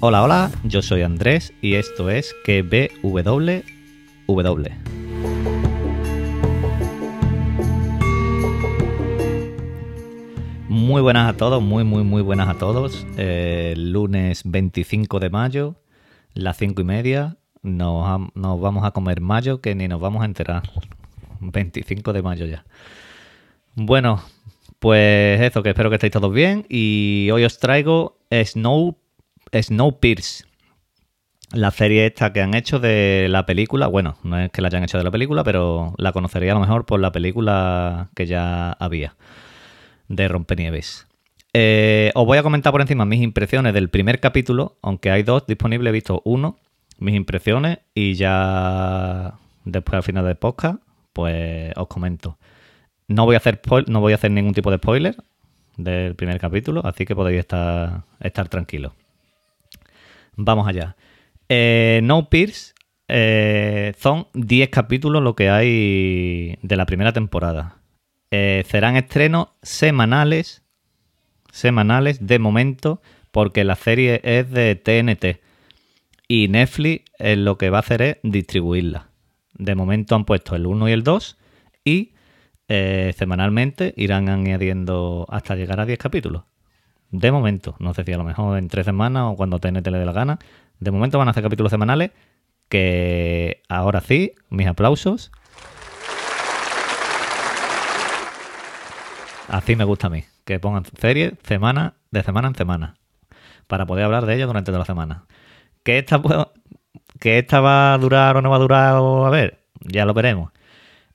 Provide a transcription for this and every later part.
Hola, hola, yo soy Andrés y esto es QBWW. Muy buenas a todos, muy, muy, muy buenas a todos. Eh, lunes 25 de mayo, las 5 y media. Nos, nos vamos a comer mayo que ni nos vamos a enterar. 25 de mayo ya. Bueno, pues eso, que espero que estéis todos bien. Y hoy os traigo Snow, Snowpiercer. La serie esta que han hecho de la película. Bueno, no es que la hayan hecho de la película, pero la conocería a lo mejor por la película que ya había. De Rompenieves. Eh, os voy a comentar por encima mis impresiones del primer capítulo, aunque hay dos disponibles, he visto uno, mis impresiones, y ya después al final del podcast, pues os comento. No voy a hacer, no voy a hacer ningún tipo de spoiler del primer capítulo, así que podéis estar, estar tranquilos. Vamos allá. Eh, no Pierce eh, son 10 capítulos lo que hay de la primera temporada. Eh, serán estrenos semanales, semanales de momento, porque la serie es de TNT. Y Netflix lo que va a hacer es distribuirla. De momento han puesto el 1 y el 2 y semanalmente irán añadiendo hasta llegar a 10 capítulos. De momento, no sé si a lo mejor en 3 semanas o cuando TNT le dé la gana. De momento van a hacer capítulos semanales que ahora sí, mis aplausos. Así me gusta a mí, que pongan series semana, de semana en semana, para poder hablar de ellas durante toda la semana. ¿Que esta, que esta va a durar o no va a durar? A ver, ya lo veremos.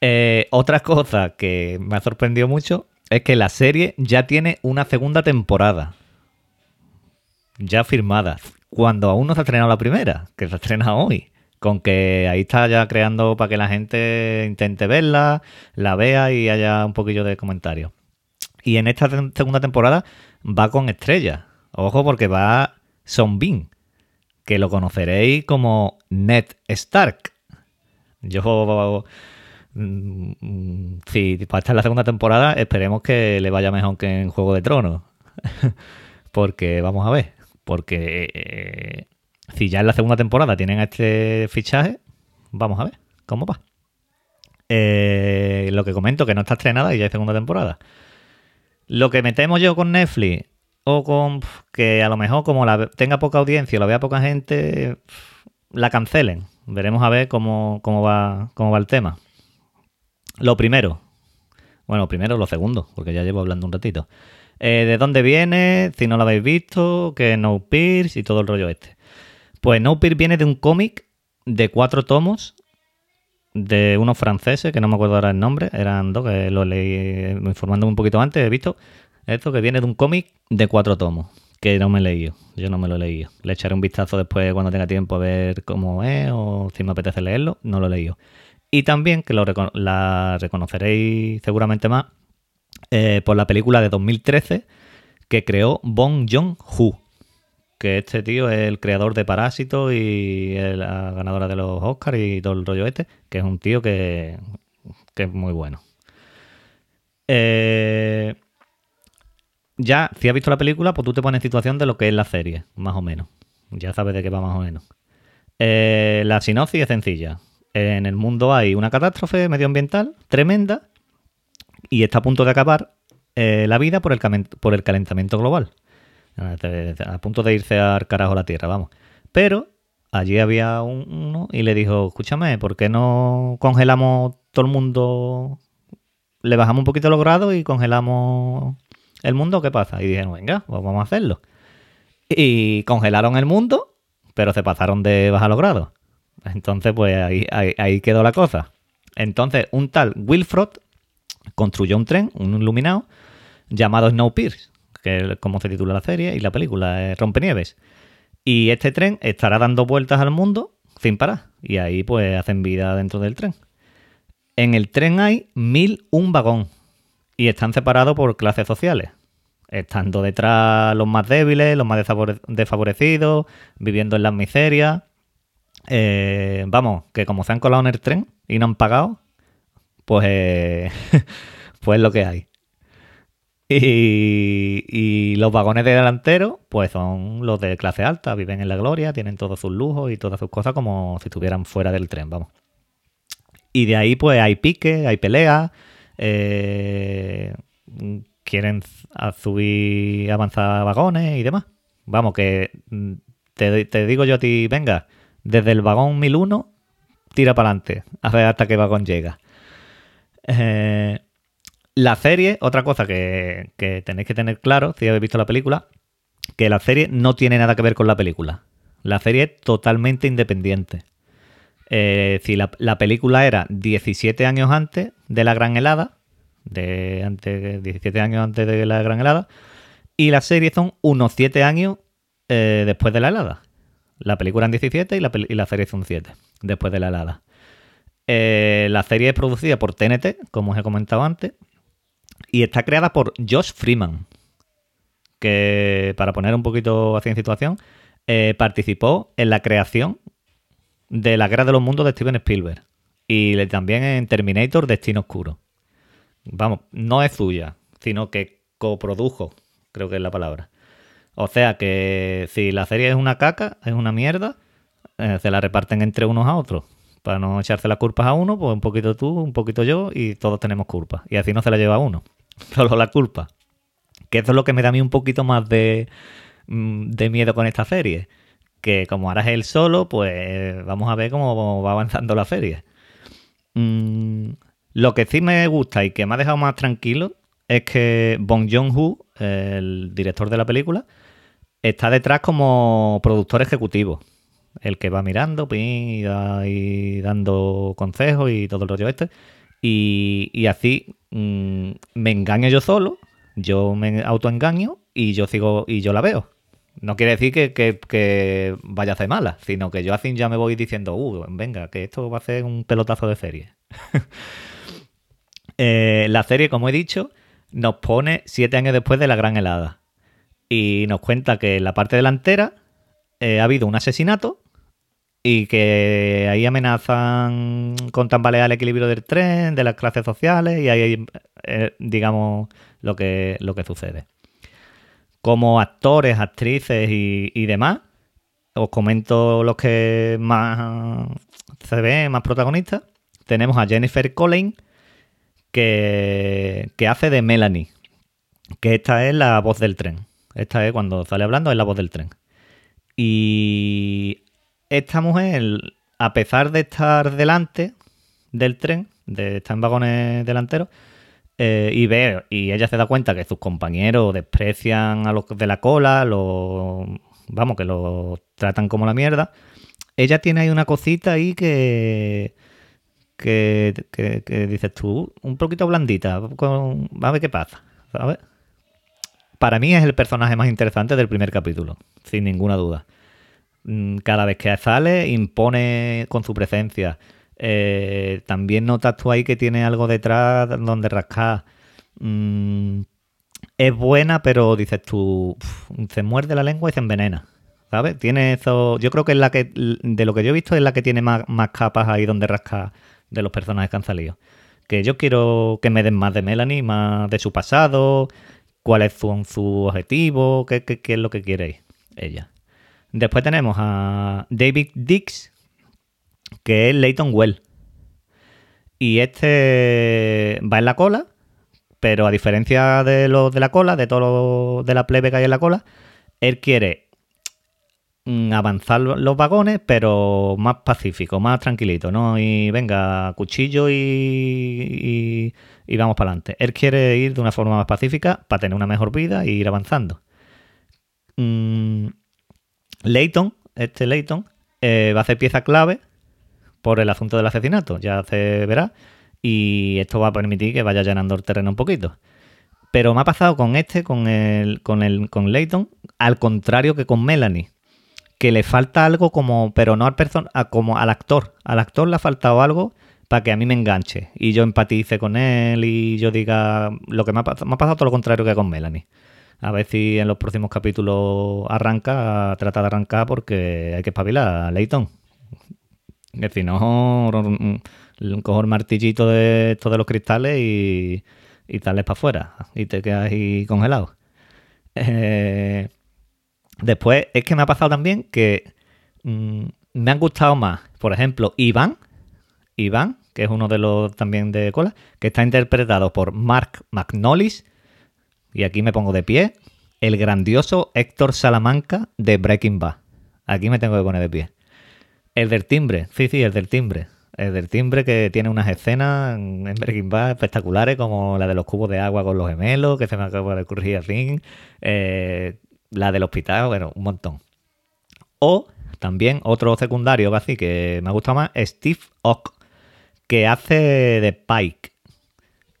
Eh, otra cosa que me ha sorprendido mucho es que la serie ya tiene una segunda temporada. Ya firmada. Cuando aún no se ha estrenado la primera, que se estrena hoy. Con que ahí está ya creando para que la gente intente verla, la vea y haya un poquillo de comentarios. Y en esta segunda temporada va con estrellas. Ojo porque va Son Bean, que lo conoceréis como Ned Stark. Yo Mm, sí, para estar en la segunda temporada esperemos que le vaya mejor que en Juego de Tronos. porque, vamos a ver, porque eh, si ya en la segunda temporada tienen este fichaje, vamos a ver cómo va. Eh, lo que comento, que no está estrenada y ya es segunda temporada. Lo que metemos yo con Netflix, o con que a lo mejor como la tenga poca audiencia, la vea poca gente, la cancelen. Veremos a ver cómo, cómo, va, cómo va el tema. Lo primero. Bueno, primero lo segundo, porque ya llevo hablando un ratito. Eh, ¿De dónde viene? Si no lo habéis visto, que No Pierce y todo el rollo este. Pues No viene de un cómic de cuatro tomos de unos franceses, que no me acuerdo ahora el nombre, eran dos, que lo leí informándome un poquito antes, he visto esto que viene de un cómic de cuatro tomos, que no me he leído, yo no me lo he leído. Le echaré un vistazo después cuando tenga tiempo a ver cómo es o si me apetece leerlo, no lo he leído. Y también, que lo la reconoceréis seguramente más, eh, por la película de 2013 que creó Bong Joon-ho. Que este tío es el creador de Parásito y la ganadora de los Oscars y todo el rollo este. Que es un tío que, que es muy bueno. Eh, ya, si has visto la película, pues tú te pones en situación de lo que es la serie, más o menos. Ya sabes de qué va más o menos. Eh, la sinopsis es sencilla en el mundo hay una catástrofe medioambiental tremenda y está a punto de acabar eh, la vida por el, calentamiento global. A punto de irse al carajo la Tierra, vamos. Pero allí había uno y le dijo, escúchame, ¿por qué no congelamos todo el mundo? Le bajamos un poquito los grados y congelamos el mundo, ¿qué pasa? Y dijeron, venga, pues vamos a hacerlo. Y congelaron el mundo, pero se pasaron de bajar los grados. Entonces, pues ahí, quedó la cosa. Entonces, un tal Wilfrod construyó un tren, un iluminado, llamado Snowpiercer, que es como se titula la serie y la película, es Rompenieves. Y este tren estará dando vueltas al mundo sin parar. Y ahí pues hacen vida dentro del tren. En el tren hay mil un vagón. Y están separados por clases sociales. Estando detrás los más débiles, los más desfavorecidos, viviendo en las miserias. Eh, vamos, que como se han colado en el tren y no han pagado, pues, eh, pues es lo que hay. Y, los vagones de delantero, pues son los de clase alta, viven en la gloria, tienen todos sus lujos y todas sus cosas como si estuvieran fuera del tren, vamos. Y de ahí, pues hay pique, hay peleas, eh, quieren subir, avanzar vagones y demás. Vamos, que te, te digo yo a ti, venga, desde el vagón 1001, tira para adelante, a ver hasta vagón llega. Eh, la serie, otra cosa que, tenéis que tener claro, si habéis visto la película, que la serie no tiene nada que ver con la película. La serie es totalmente independiente. Eh, si la, la película era 17 años antes de la Gran Helada, de antes, 17 años antes de la Gran Helada, y la serie son unos 7 años eh, después de la helada. La película en 17 y la, y la serie son 7 después de la helada. Eh, la serie es producida por TNT, como os he comentado antes, y está creada por Josh Freeman, que para poner un poquito así en situación, eh, participó en la creación de La Guerra de los Mundos de Steven Spielberg y también en Terminator Destino Oscuro. Vamos, no es suya, sino que coprodujo, creo que es la palabra. O sea que si la serie es una caca, es una mierda, eh, se la reparten entre unos a otros. Para no echarse las culpas a uno, pues un poquito tú, un poquito yo y todos tenemos culpa. Y así no se la lleva uno, solo la culpa. Que eso es lo que me da a mí un poquito más de, mm, miedo con esta serie. Que como es él solo, pues vamos a ver cómo va avanzando la serie. Mm, lo que sí me gusta y que me ha dejado más tranquilo es que Bong Joon-ho, el director de la película, está detrás como productor ejecutivo. El que va mirando y, y dando consejos y todo el rollo este. Y, así mm, me engaño yo solo, yo me autoengaño y yo sigo y yo la veo. No quiere decir que vaya a ser mala, sino que yo así ya me voy diciendo, uh, venga, que esto va a ser un pelotazo de serie. Eh, la serie, como he dicho, nos pone siete años después de la gran helada. Y nos cuenta que en la parte delantera eh, ha habido un asesinato y que ahí amenazan con tambalear el equilibrio del tren, de las clases sociales y ahí, eh, digamos, lo que, lo que sucede. Como actores, actrices y, y demás, os comento los que más se ven, más protagonistas. Tenemos a Jennifer Collins, que, hace de Melanie, que esta es la voz del tren. Esta es cuando sale hablando, es la voz del tren. Y esta mujer, a pesar de estar delante del tren, de estar en vagones delanteros, eh, y ve, y ella se da cuenta que sus compañeros desprecian a los de la cola, lo, vamos, que lo tratan como la mierda. Ella tiene ahí una cosita ahí que, que, dices tú, un poquito blandita, con, a ver qué pasa, ¿sabes? Para mí es el personaje más interesante del primer capítulo, sin ninguna duda. Mm, Cada vez que sale, impone con su presencia. Eh, también notas tú ahí que tiene algo detrás donde rascar. Mm, es buena, pero dices tú, se muerde la lengua y se envenena. ¿Sabes? Tiene eso. Yo creo que es la que, de lo que yo he visto, es la que tiene más, más capas ahí donde rascar de los personajes que han salido. Que yo quiero que me den más de Melanie, más de su pasado, cuáles son sus objetivos, qué, qué- qué es lo que quiere ella. Después tenemos a David Dix, que es Leighton Well. Y este va en la cola, pero a diferencia de los de la cola, de todo de la plebe que hay en la cola, él quiere avanzar lo- los vagones, pero más pacífico, más tranquilito, ¿no? Y venga, cuchillo y, vamos para adelante. Él quiere ir de una forma más pacífica para tener una mejor vida e ir avanzando. Mm, Leighton, este Leighton, eh, va a ser pieza clave por el asunto del asesinato, ya se verá, y esto va a permitir que vaya llenando el terreno un poquito. Pero me ha pasado con este, con el, con el, con Leighton, al contrario que con Melanie, que le falta algo como, pero no al person como al actor. Al actor le ha faltado algo para que a mí me enganche y yo empatice con él y yo diga lo que me ha, me ha pasado todo lo contrario que con Melanie. A ver si en los próximos capítulos arranca, trata de arrancar porque hay que espabilar a Leighton. Que si no, cojo el martillito de todos los cristales y, y para afuera y te quedas ahí congelado. Eh, después, es que me ha pasado también que mm, me han gustado más, por ejemplo, Iván, Iván, que es uno de los también de cola, que está interpretado por Mark McNollis, y aquí me pongo de pie, el grandioso Héctor Salamanca de Breaking Bad. Aquí me tengo que poner de pie. El del timbre, sí, sí, el del timbre. El del timbre que tiene unas escenas en Breaking Bad espectaculares, como la de los cubos de agua con los gemelos, que se me acaba de ocurrir así. Eh, la del hospital, bueno, un montón. O también otro secundario así que me ha gustado más, Steve Ock, que hace de Pike.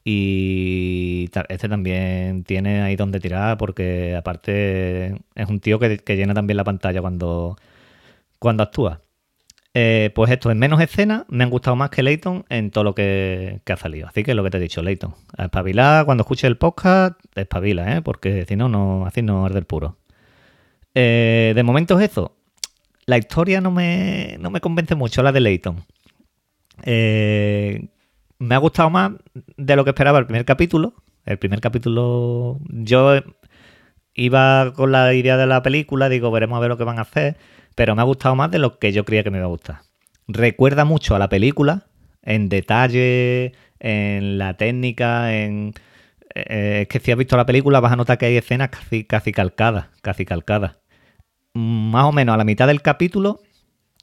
Y este también tiene ahí donde tirar porque aparte es un tío que, llena también la pantalla cuando, cuando actúa. Eh, pues esto, en menos escenas, me han gustado más que Leighton en todo lo que, ha salido. Así que lo que te he dicho, Leighton. Espabila, cuando escuches el podcast, espabila, ¿eh? porque si no, no así no arde el puro. Eh, de momento es eso. La historia no me, no me convence mucho, la de Leighton. Eh, me ha gustado más de lo que esperaba el primer capítulo. El primer capítulo yo iba con la idea de la película, digo, veremos a ver lo que van a hacer, pero me ha gustado más de lo que yo creía que me iba a gustar. Recuerda mucho a la película, en detalle, en la técnica, en... Eh, es que si has visto la película vas a notar que hay escenas casi, casi calcadas, casi calcadas. Más o menos a la mitad del capítulo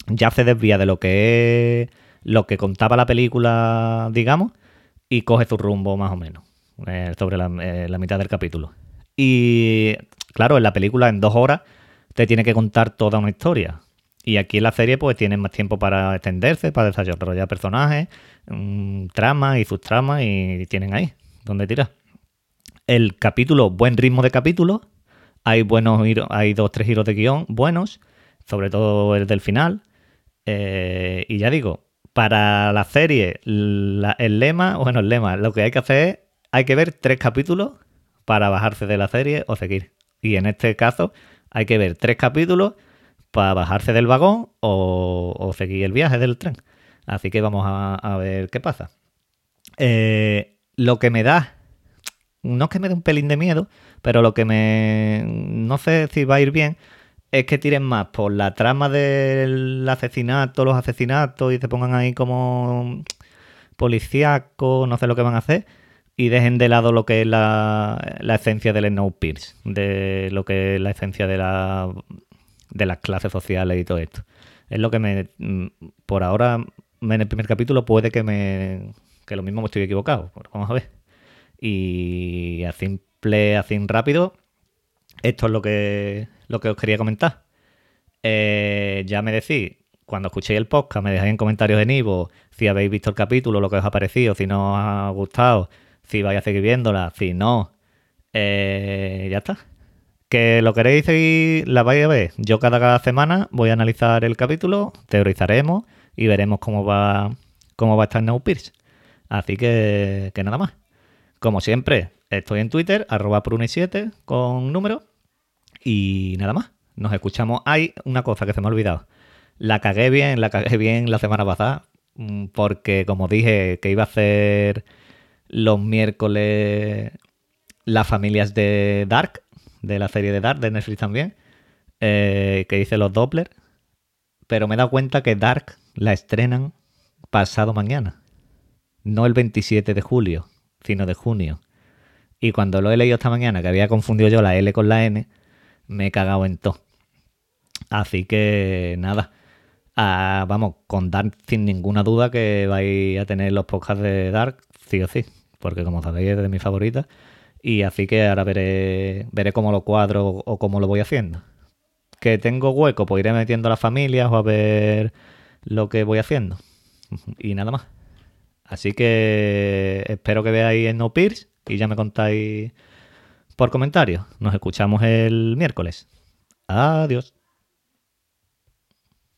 ya se desvía de lo que es lo que contaba la película, digamos, y coge su rumbo más o menos eh, sobre eh, la, mitad del capítulo. Y claro, en la película en dos horas te tiene que contar toda una historia. Y aquí en la serie pues tienen más tiempo para extenderse, para desarrollar personajes, mm, tramas y subtramas y tienen ahí donde tirar. El capítulo, buen ritmo de capítulo. Hay buenos hay dos, tres giros de guion buenos, sobre todo el del final. Eh, y ya digo, para la serie, el lema, bueno, el lema, lo que hay que hacer es, hay que ver tres capítulos para bajarse de la serie o seguir. Y en este caso, hay que ver tres capítulos para bajarse del vagón o, seguir el viaje del tren. Así que vamos a, ver qué pasa. Eh, lo que me da, no es que me dé un pelín de miedo, pero lo que me, no sé si va a ir bien, es que tiren más por la trama del asesinato, los asesinatos y se pongan ahí como policíaco, no sé lo que van a hacer, y dejen de lado lo que es la, la esencia del Snowpiercer, de lo que es la esencia de, la, de las clases sociales y todo esto. Es lo que me, por ahora, en el primer capítulo puede que me, que lo mismo me estoy equivocado, vamos a ver. Y a simple, así rápido, esto es lo que, lo que os quería comentar. Eh, ya me decís, cuando escuchéis el podcast, me dejáis en comentarios en Ivo si habéis visto el capítulo, lo que os ha parecido, si no os ha gustado, si vais a seguir viéndola, si no, eh, ya está. Que lo queréis seguir, la vais a ver. Yo cada, semana voy a analizar el capítulo, teorizaremos y veremos cómo va, cómo va a estar Pierce. Así que, que nada más. Como siempre, estoy en Twitter, arroba prune7 con número. Y nada más. Nos escuchamos. Hay una cosa que se me ha olvidado. La cagué bien, la cagué bien la semana pasada. Mm, porque como dije que iba a hacer los miércoles las familias de Dark, de la serie de Dark, de Netflix también, eh, que hice los Doppler. Pero me he dado cuenta que Dark la estrenan pasado mañana. No el 27 de julio, sino de junio. Y cuando lo he leído esta mañana, que había confundido yo la L con la N, me he cagado en todo. Así que nada. Ah, vamos, con Dark sin ninguna duda que vais a tener los podcasts de Dark, sí o sí. Porque como sabéis es de mis favoritas. Y así que ahora veré, veré cómo lo cuadro o cómo lo voy haciendo. Que tengo hueco, pues iré metiendo a las familias o a ver lo que voy haciendo. Y nada más. Así que espero que veáis en No Pierce y ya me contáis por comentarios. Nos escuchamos el miércoles. Adiós.